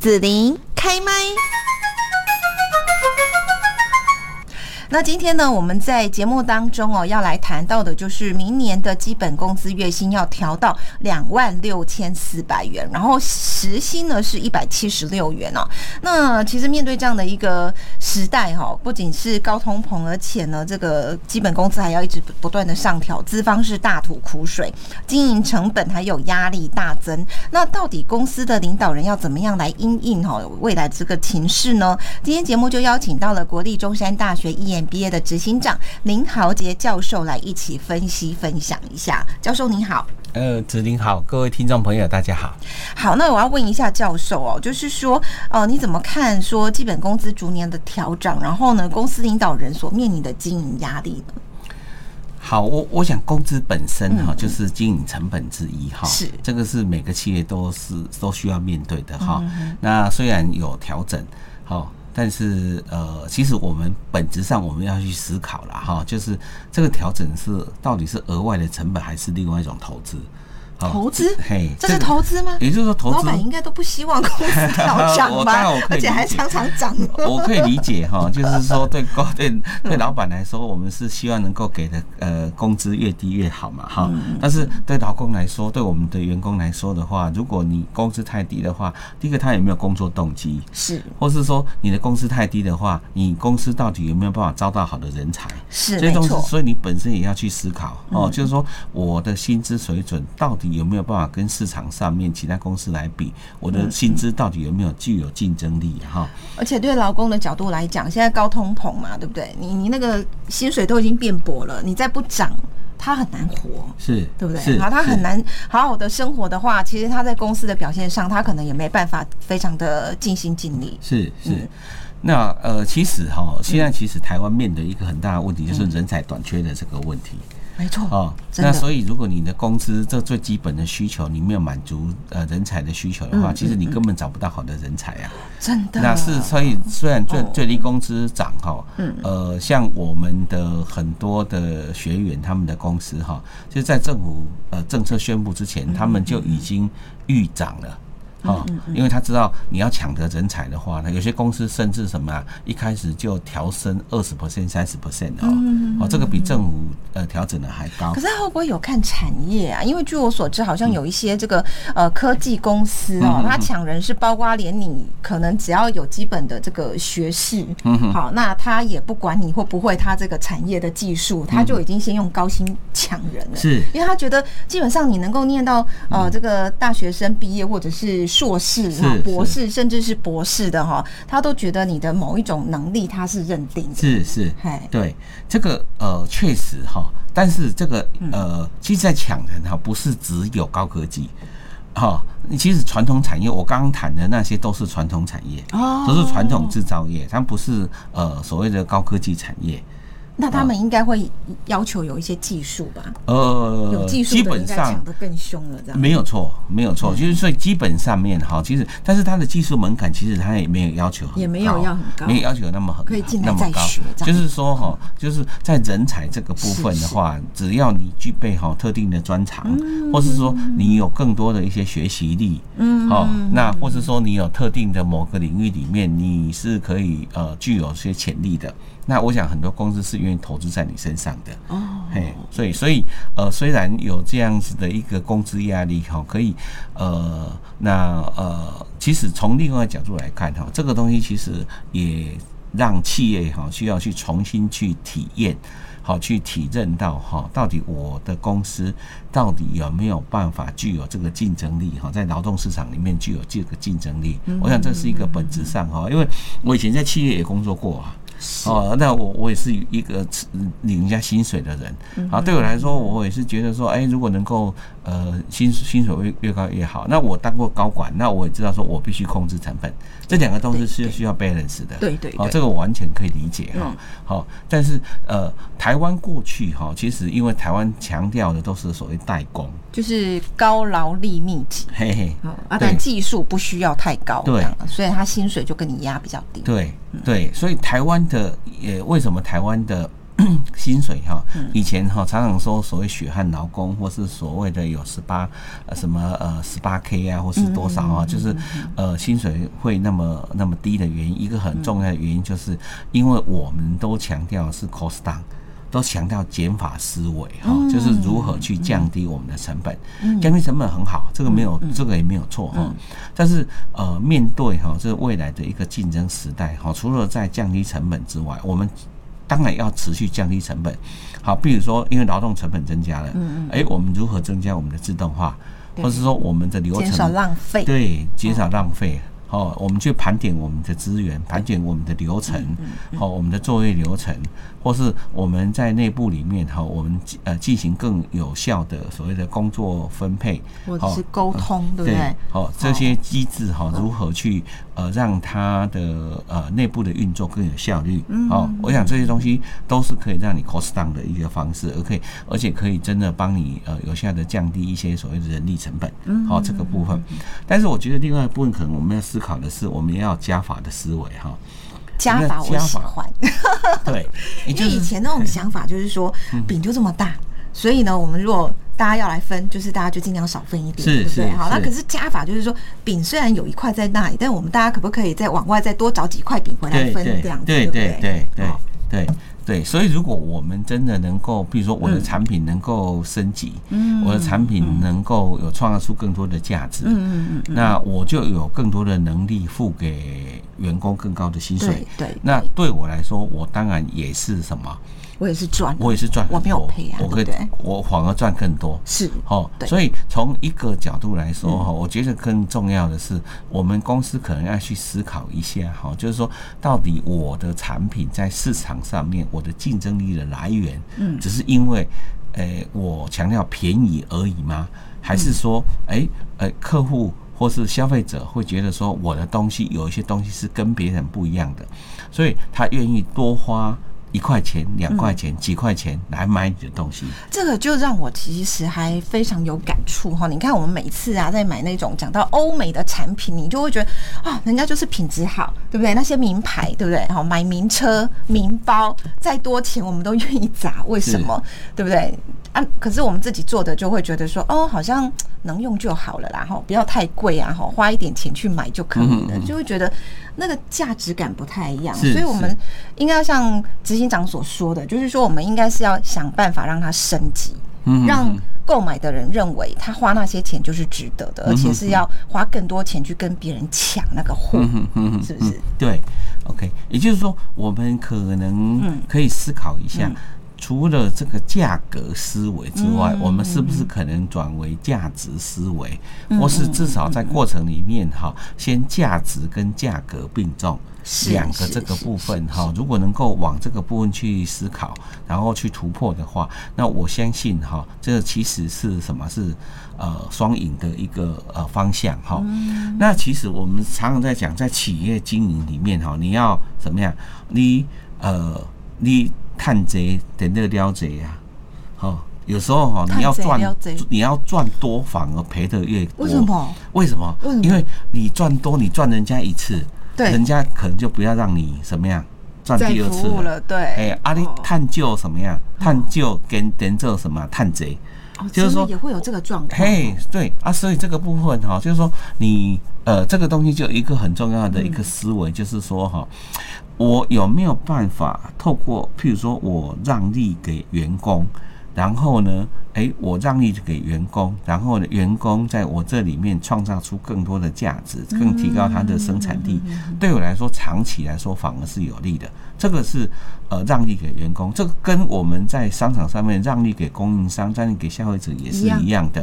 子琳开麦。那今天呢，我们在节目当中哦，要来谈到的就是明年的基本工资月薪要调到两万六千四百元，然后时薪呢是一百七十六元哦。那其实面对这样的一个时代哈，不仅是高通膨，而且呢，这个基本工资还要一直不断的上调，资方是大吐苦水，经营成本还有压力大增。那到底公司的领导人要怎么样来应应哈未来这个情势呢？今天节目就邀请到了国立中山大学 E。毕业的执行长林豪杰教授来一起分析分享一下。教授您好，呃，子林好，各位听众朋友大家好。好，那我要问一下教授哦，就是说，呃，你怎么看说基本工资逐年的调整，然后呢，公司领导人所面临的经营压力呢？好，我我想工资本身哈，就是经营成本之一哈，是这个是每个企业都是都需要面对的哈。那虽然有调整，好。但是，呃，其实我们本质上我们要去思考了哈，就是这个调整是到底是额外的成本，还是另外一种投资？投资，嘿，这是投资吗？也就是说，投资老板应该都不希望公司 调涨吧？而且还常常涨。我可以理解哈，就是说，对高对对老板来说，我们是希望能够给的呃工资越低越好嘛哈。但是对劳工来说，对我们的员工来说的话，如果你工资太低的话，第一个他有没有工作动机？是，或是说你的工资太低的话，你公司到底有没有办法招到好的人才？是，没错。所以你本身也要去思考哦，就是说我的薪资水准到底。有没有办法跟市场上面其他公司来比？我的薪资到底有没有具有竞争力？哈，而且对劳工的角度来讲，现在高通膨嘛，对不对？你你那个薪水都已经变薄了，你再不涨，他很难活，是对不对？然后，他很难好好的生活的话，其实他在公司的表现上，他可能也没办法非常的尽心尽力。是是，那呃，其实哈，现在其实台湾面对一个很大的问题，就是人才短缺的这个问题。没错哦，那所以如果你的工资这最基本的需求你没有满足呃人才的需求的话，其实你根本找不到好的人才啊。真的，那是所以虽然最最低工资涨哈，嗯呃，像我们的很多的学员他们的公司哈，就在政府呃政策宣布之前，他们就已经预涨了。哦，因为他知道你要抢得人才的话呢，有些公司甚至什么啊，一开始就调升二十 percent、三十 percent 哦，哦，这个比政府呃调整的还高。可是会不会有看产业啊？因为据我所知，好像有一些这个呃科技公司哦，他抢人是包括连你可能只要有基本的这个学士，好，那他也不管你会不会他这个产业的技术，他就已经先用高薪抢人了，是因为他觉得基本上你能够念到呃这个大学生毕业或者是。硕士、哈博士，甚至是博士的哈，他都觉得你的某一种能力，他是认定的。是是，对这个呃，确实哈，但是这个呃，其实在抢人哈，不是只有高科技哈，其实传统产业，我刚刚谈的那些都是传统产业，都是传统制造业，它不是呃所谓的高科技产业。那他们应该会要求有一些技术吧？呃，有技术基本上抢得更凶了，这样没有错，没有错。就是所以基本上面哈，其实但是它的技术门槛其实它也没有要求，也没有要很高，没有要求那么很可以进来再学。就是说哈，就是在人才这个部分的话，只要你具备哈特定的专长，或是说你有更多的一些学习力，嗯，哦，那或是说你有特定的某个领域里面你是可以呃具有些潜力的。那我想很多公司是愿意投资在你身上的。哦，嘿，所以所以呃，虽然有这样子的一个工资压力哈，可以呃，那呃，其实从另外角度来看哈，这个东西其实也让企业哈需要去重新去体验，好去体认到哈，到底我的公司到底有没有办法具有这个竞争力哈，在劳动市场里面具有这个竞争力，我想这是一个本质上哈，因为我以前在企业也工作过啊。哦，那我我也是一个领人家薪水的人，啊，对我来说，我也是觉得说，哎，如果能够呃薪薪水越越高越好。那我当过高管，那我也知道说我必须控制成本，这两个都是需需要 balance 的。对对，哦，这个我完全可以理解哈。好，但是呃，台湾过去哈，其实因为台湾强调的都是所谓代工，就是高劳力密集，嘿嘿，啊，但技术不需要太高，对，所以他薪水就跟你压比较低。对对，所以台湾。的也为什么台湾的 薪水哈，以前哈常常说所谓血汗劳工，或是所谓的有十八呃什么呃十八 K 啊，或是多少啊，就是呃薪水会那么那么低的原因，一个很重要的原因就是因为我们都强调是 cost down。都强调减法思维哈，就是如何去降低我们的成本，降低成本很好，这个没有这个也没有错哈。但是呃，面对哈这未来的一个竞争时代哈，除了在降低成本之外，我们当然要持续降低成本。好，比如说因为劳动成本增加了，嗯嗯，哎，我们如何增加我们的自动化，或者是说我们的流程减少浪费，对，减少浪费。哦，我们去盘点我们的资源，盘点我们的流程，好，我们的作业流程，或是我们在内部里面哈，我们呃进行更有效的所谓的工作分配，或者是沟通，对不对？好，这些机制哈，如何去呃让它的呃内部的运作更有效率？嗯哦，我想这些东西都是可以让你 cost down 的一个方式，而可以而且可以真的帮你呃有效的降低一些所谓的人力成本。好，这个部分。但是我觉得另外一部分可能我们要思考的是，我们要加法的思维哈。加法我喜欢，对，因为以前那种想法就是说饼就这么大，所以呢，我们如果大家要来分，就是大家就尽量少分一点，对不对？好，那可是加法就是说，饼虽然有一块在那里，但我们大家可不可以再往外再多找几块饼回来分这样子？对对对对对。对，所以如果我们真的能够，比如说我的产品能够升级，嗯，我的产品能够有创造出更多的价值，嗯嗯嗯，那我就有更多的能力付给员工更高的薪水，对，那对我来说，我当然也是什么。我也是赚，我也是赚，我没有赔啊，我可以，我反而赚更多。是，哦，所以从一个角度来说哈，我觉得更重要的是，我们公司可能要去思考一下哈，就是说，到底我的产品在市场上面，我的竞争力的来源，嗯，只是因为，诶，我强调便宜而已吗？还是说，诶，呃，客户或是消费者会觉得说，我的东西有一些东西是跟别人不一样的，所以他愿意多花。一块钱、两块钱、几块钱来买你的东西，这个就让我其实还非常有感触哈。你看，我们每次啊在买那种讲到欧美的产品，你就会觉得啊，人家就是品质好，对不对？那些名牌，对不对？好，买名车、名包，再多钱我们都愿意砸，为什么？对不对？啊，可是我们自己做的就会觉得说，哦，好像能用就好了啦，哈，不要太贵啊，哈，花一点钱去买就可以了，就会觉得那个价值感不太一样。所以我们应该要像执行长所说的，就是说我们应该是要想办法让它升级，让购买的人认为他花那些钱就是值得的，而且是要花更多钱去跟别人抢那个货，是不是？对，OK，也就是说，我们可能可以思考一下。除了这个价格思维之外，我们是不是可能转为价值思维，或是至少在过程里面哈，先价值跟价格并重，两个这个部分哈，如果能够往这个部分去思考，然后去突破的话，那我相信哈，这其实是什么是呃双赢的一个呃方向哈。那其实我们常常在讲，在企业经营里面哈，你要怎么样？你呃你。看贼等那撩贼呀，好，有时候哈，你要赚，你要赚多，反而赔的越多。为什么？为什么？因为你赚多，你赚人家一次，对，人家可能就不要让你什么样赚第二次了。对，哎，阿里探究什么样？探究跟等这什么探贼，就是说也会有这个状况。嘿，对啊，所以这个部分哈，就是说你呃，这个东西就一个很重要的一个思维，就是说哈。我有没有办法透过，譬如说我让利给员工，然后呢，诶，我让利给员工，然后呢，员工在我这里面创造出更多的价值，更提高它的生产力，对我来说，长期来说反而是有利的。这个是呃让利给员工，这个跟我们在商场上面让利给供应商、让利给消费者也是一样的。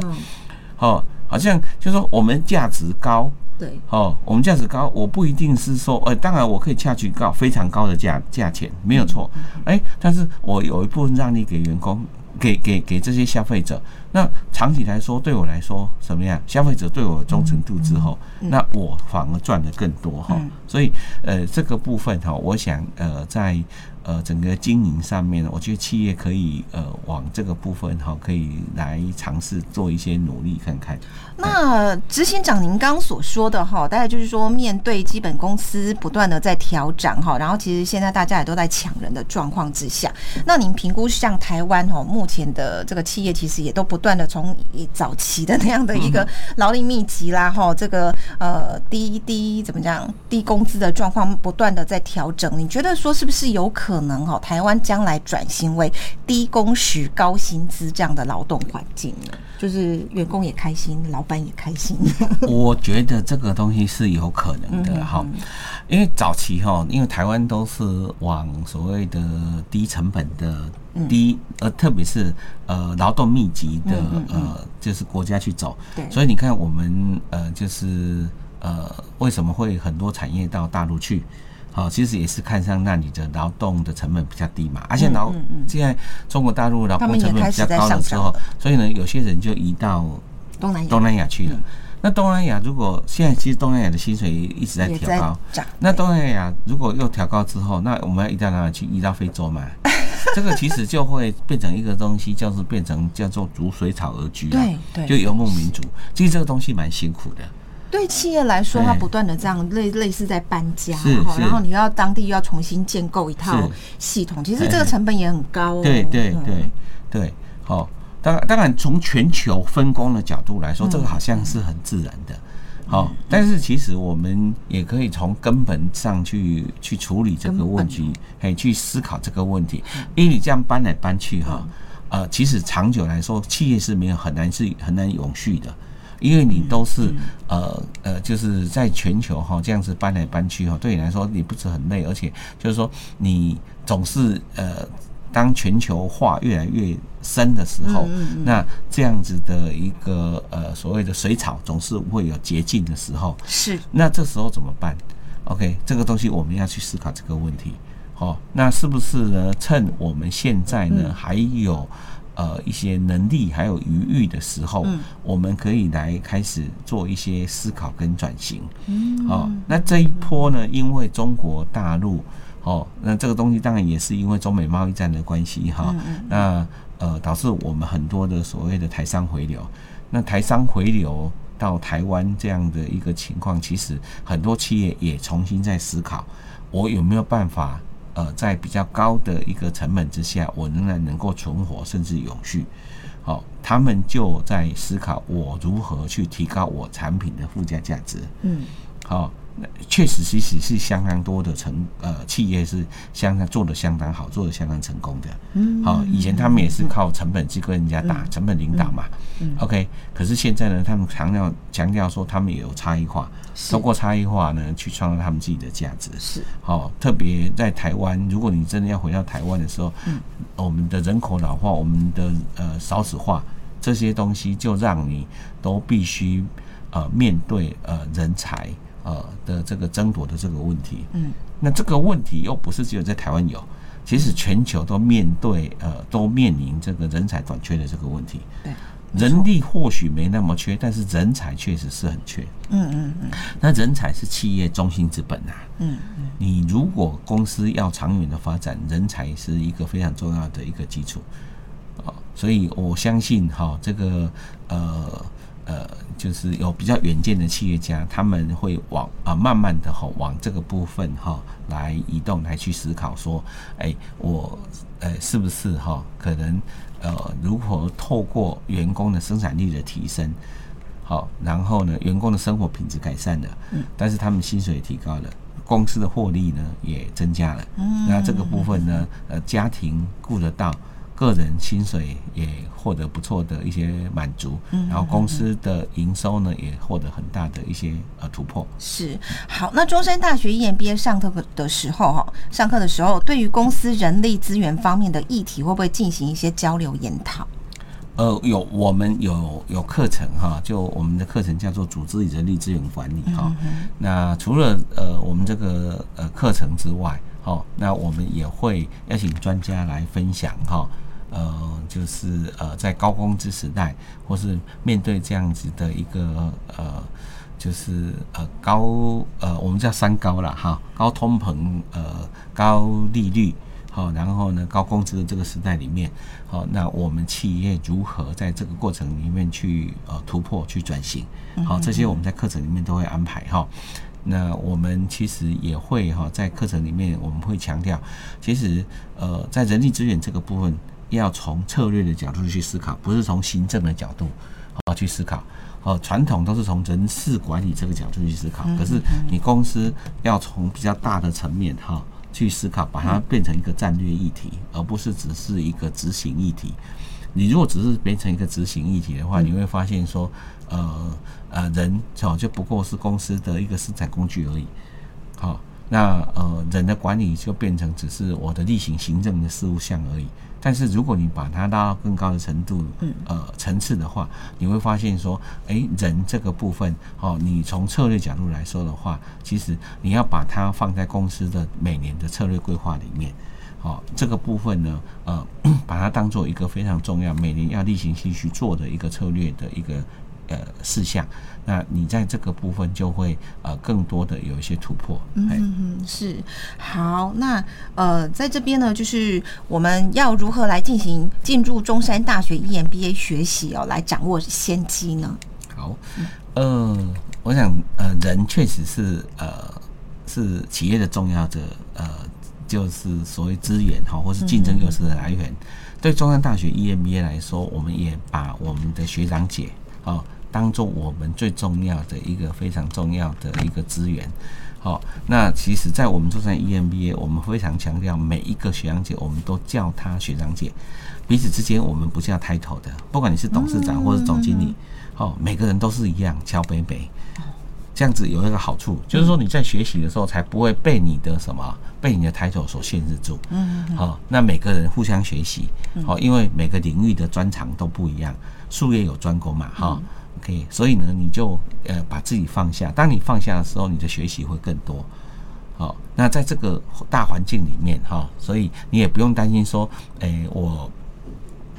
哦，好像就说我们价值高。对，哦，我们价值高，我不一定是说，呃，当然我可以恰去高非常高的价价钱，没有错，哎，但是我有一部分让利给员工，给给给这些消费者，那长期来说，对我来说怎么样？消费者对我忠诚度之后，那我反而赚的更多哈。所以，呃，这个部分哈，我想，呃，在。呃整个经营上面，我觉得企业可以呃往这个部分哈，可以来尝试做一些努力看看。那执行长，您刚刚所说的哈，大概就是说，面对基本公司不断的在调整哈，然后其实现在大家也都在抢人的状况之下，那您评估像台湾哈，目前的这个企业其实也都不断的从早期的那样的一个劳力密集啦哈，这个呃低低怎么讲低工资的状况不断的在调整，你觉得说是不是有可能哈，台湾将来转型为低工时高薪资这样的劳动环境呢？就是员工也开心，老板也开心。我觉得这个东西是有可能的哈，因为早期哈，因为台湾都是往所谓的低成本的低，呃，特别是呃劳动密集的呃，就是国家去走。对。所以你看，我们呃，就是呃，为什么会很多产业到大陆去？好，其实也是看上那里的劳动的成本比较低嘛，而且劳现在中国大陆劳工成本比较高的时候，所以呢，有些人就移到东南东南亚去了。那东南亚如果现在其实东南亚的薪水一直在调高，那东南亚如果又调高之后，那我们要移到哪里去？移到非洲嘛？这个其实就会变成一个东西，叫做变成叫做逐水草而居对对，就游牧民族。其实这个东西蛮辛苦的。对企业来说，它不断的这样类类似在搬家，然后你要当地又要重新建构一套系统，其实这个成本也很高哦。对对对对，好，当然当然从全球分工的角度来说，这个好像是很自然的，好，但是其实我们也可以从根本上去去处理这个问题，可以去思考这个问题，因为你这样搬来搬去哈，呃，其实长久来说，企业是没有很难是很难永续的。因为你都是呃呃，就是在全球哈这样子搬来搬去哈，对你来说你不是很累，而且就是说你总是呃，当全球化越来越深的时候，那这样子的一个呃所谓的水草总是会有捷径的时候，是。那这时候怎么办？OK，这个东西我们要去思考这个问题。好，那是不是呢？趁我们现在呢还有。呃，一些能力还有余裕的时候，我们可以来开始做一些思考跟转型。嗯，好，那这一波呢，因为中国大陆，哦，那这个东西当然也是因为中美贸易战的关系哈。那呃，导致我们很多的所谓的台商回流，那台商回流到台湾这样的一个情况，其实很多企业也重新在思考，我有没有办法。呃，在比较高的一个成本之下，我仍然能够存活甚至永续，好，他们就在思考我如何去提高我产品的附加价值。嗯，好。确实，其实是相当多的成呃企业是相当做的相当好，做的相当成功的。嗯，好，以前他们也是靠成本去跟人家打，成本领导嘛。嗯，OK，可是现在呢，他们强调强调说他们也有差异化，通过差异化呢去创造他们自己的价值。是，好，特别在台湾，如果你真的要回到台湾的时候，嗯，我们的人口老化，我们的呃少子化这些东西，就让你都必须呃面对呃人才。呃的这个争夺的这个问题，嗯，那这个问题又不是只有在台湾有，其实全球都面对呃都面临这个人才短缺的这个问题。对，人力或许没那么缺，但是人才确实是很缺。嗯嗯嗯，那人才是企业中心之本啊。嗯嗯，你如果公司要长远的发展，人才是一个非常重要的一个基础。啊，所以我相信哈，这个呃。呃，就是有比较远见的企业家，他们会往啊慢慢的哈往这个部分哈来移动，来去思考说，哎，我呃是不是哈可能呃如何透过员工的生产力的提升，好，然后呢员工的生活品质改善了，嗯，但是他们薪水也提高了，公司的获利呢也增加了，嗯，那这个部分呢，呃家庭顾得到。个人薪水也获得不错的一些满足，然后公司的营收呢也获得很大的一些呃突破。是好，那中山大学 EMBA 上课的时候哈，上课的时候对于公司人力资源方面的议题，会不会进行一些交流研讨？呃，有，我们有有课程哈，就我们的课程叫做组织与人力资源管理哈。那除了呃我们这个呃课程之外，好，那我们也会邀请专家来分享哈。呃，就是呃，在高工资时代，或是面对这样子的一个呃，就是呃高呃，我们叫三高了哈，高通膨呃，高利率，好，然后呢高工资的这个时代里面，好，那我们企业如何在这个过程里面去呃突破、去转型？好，这些我们在课程里面都会安排哈。那我们其实也会哈，在课程里面我们会强调，其实呃，在人力资源这个部分，要从策略的角度去思考，不是从行政的角度啊去思考。哦，传统都是从人事管理这个角度去思考，可是你公司要从比较大的层面哈去思考，把它变成一个战略议题，而不是只是一个执行议题。你如果只是变成一个执行议题的话，你会发现说，呃呃，人哦就不过是公司的一个生产工具而已。好，那呃人的管理就变成只是我的例行行政的事务项而已。但是如果你把它拉到更高的程度，呃层次的话，你会发现说，哎，人这个部分，哦，你从策略角度来说的话，其实你要把它放在公司的每年的策略规划里面，哦，这个部分呢，呃，把它当做一个非常重要，每年要例行性去做的一个策略的一个。呃，事项，那你在这个部分就会呃更多的有一些突破。嗯嗯，是好。那呃，在这边呢，就是我们要如何来进行进入中山大学 EMBA 学习哦，来掌握先机呢？好，呃，我想呃，人确实是呃是企业的重要的呃，就是所谓资源哈，或是竞争优势的来源。对中山大学 EMBA 来说，我们也把我们的学长姐啊。当做我们最重要的一个非常重要的一个资源，好，那其实，在我们中山 EMBA，我们非常强调每一个学长姐，我们都叫她学长姐，彼此之间我们不叫 title 的，不管你是董事长或是总经理，好，每个人都是一样，敲杯杯，这样子有一个好处，就是说你在学习的时候才不会被你的什么，被你的 title 所限制住，嗯，好，那每个人互相学习，好，因为每个领域的专长都不一样，术业有专攻嘛，哈。OK，所以呢，你就呃把自己放下。当你放下的时候，你的学习会更多。好，那在这个大环境里面哈，所以你也不用担心说，哎，我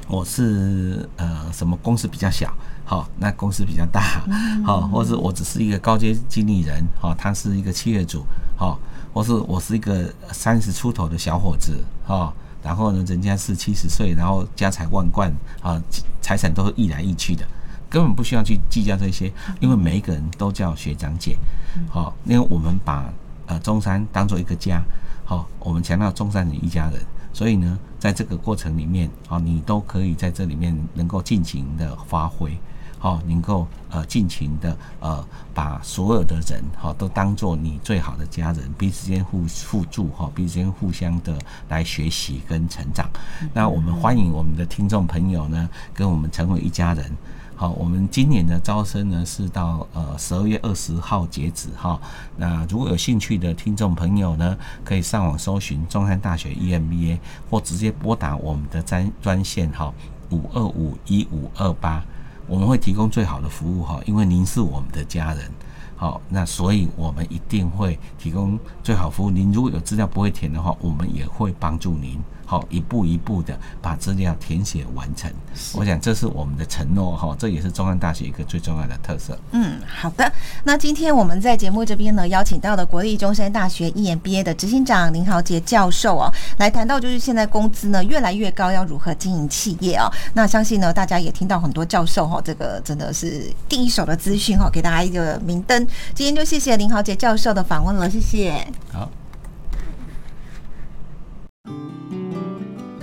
我是呃什么公司比较小，好，那公司比较大，好，或者我只是一个高阶经理人，好，他是一个企业主，好，或是我是一个三十出头的小伙子，哈，然后呢，人家是七十岁，然后家财万贯，啊，财产都是易来易去的。根本不需要去计较这些，因为每一个人都叫学长姐，好，因为我们把呃中山当做一个家，好，我们强调中山人一家人，所以呢，在这个过程里面，好，你都可以在这里面能够尽情的发挥，好，能够呃尽情的呃把所有的人好都当做你最好的家人，彼此间互互助哈，彼此间互相的来学习跟成长。那我们欢迎我们的听众朋友呢，跟我们成为一家人。好，我们今年的招生呢是到呃十二月二十号截止哈。那如果有兴趣的听众朋友呢，可以上网搜寻中山大学 EMBA，或直接拨打我们的专专线哈五二五一五二八，我们会提供最好的服务哈，因为您是我们的家人。好，那所以我们一定会提供最好服务。您如果有资料不会填的话，我们也会帮助您。好，一步一步的把资料填写完成。我想这是我们的承诺哈，这也是中山大学一个最重要的特色。嗯，好的。那今天我们在节目这边呢，邀请到的国立中山大学 EMBA 的执行长林豪杰教授哦，来谈到就是现在工资呢越来越高，要如何经营企业哦？那相信呢，大家也听到很多教授哈，这个真的是第一手的资讯哈，给大家一个明灯。今天就谢谢林豪杰教授的访问了，谢谢。好。